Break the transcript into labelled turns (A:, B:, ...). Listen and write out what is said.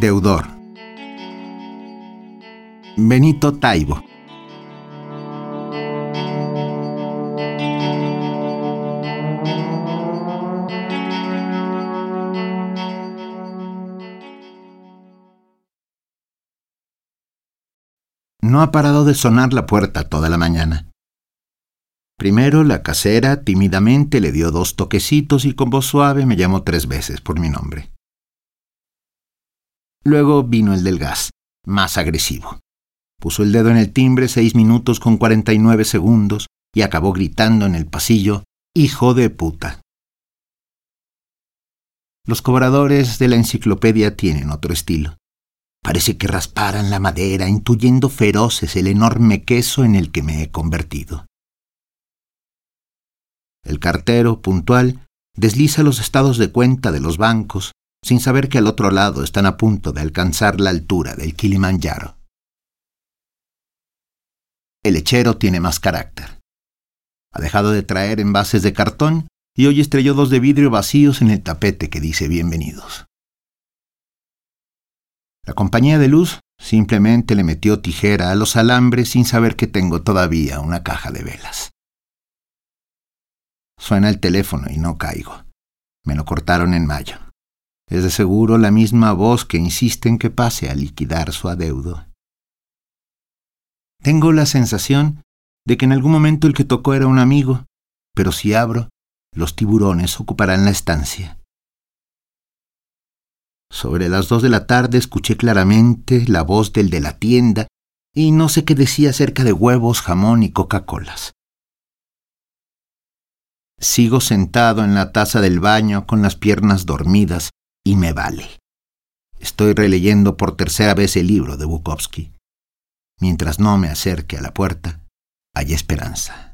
A: Deudor. Benito Taibo. No ha parado de sonar la puerta toda la mañana. Primero la casera tímidamente le dio dos toquecitos y con voz suave me llamó tres veces por mi nombre. Luego vino el del gas, más agresivo. Puso el dedo en el timbre seis minutos con cuarenta y nueve segundos y acabó gritando en el pasillo, Hijo de puta. Los cobradores de la enciclopedia tienen otro estilo. Parece que rasparan la madera, intuyendo feroces el enorme queso en el que me he convertido. El cartero, puntual, desliza los estados de cuenta de los bancos, sin saber que al otro lado están a punto de alcanzar la altura del Kilimanjaro. El lechero tiene más carácter. Ha dejado de traer envases de cartón y hoy estrelló dos de vidrio vacíos en el tapete que dice bienvenidos. La compañía de luz simplemente le metió tijera a los alambres sin saber que tengo todavía una caja de velas. Suena el teléfono y no caigo. Me lo cortaron en mayo. Es de seguro la misma voz que insiste en que pase a liquidar su adeudo. Tengo la sensación de que en algún momento el que tocó era un amigo, pero si abro, los tiburones ocuparán la estancia. Sobre las dos de la tarde escuché claramente la voz del de la tienda y no sé qué decía acerca de huevos, jamón y Coca-Colas. Sigo sentado en la taza del baño con las piernas dormidas y me vale. Estoy releyendo por tercera vez el libro de Bukowski. Mientras no me acerque a la puerta, hay esperanza.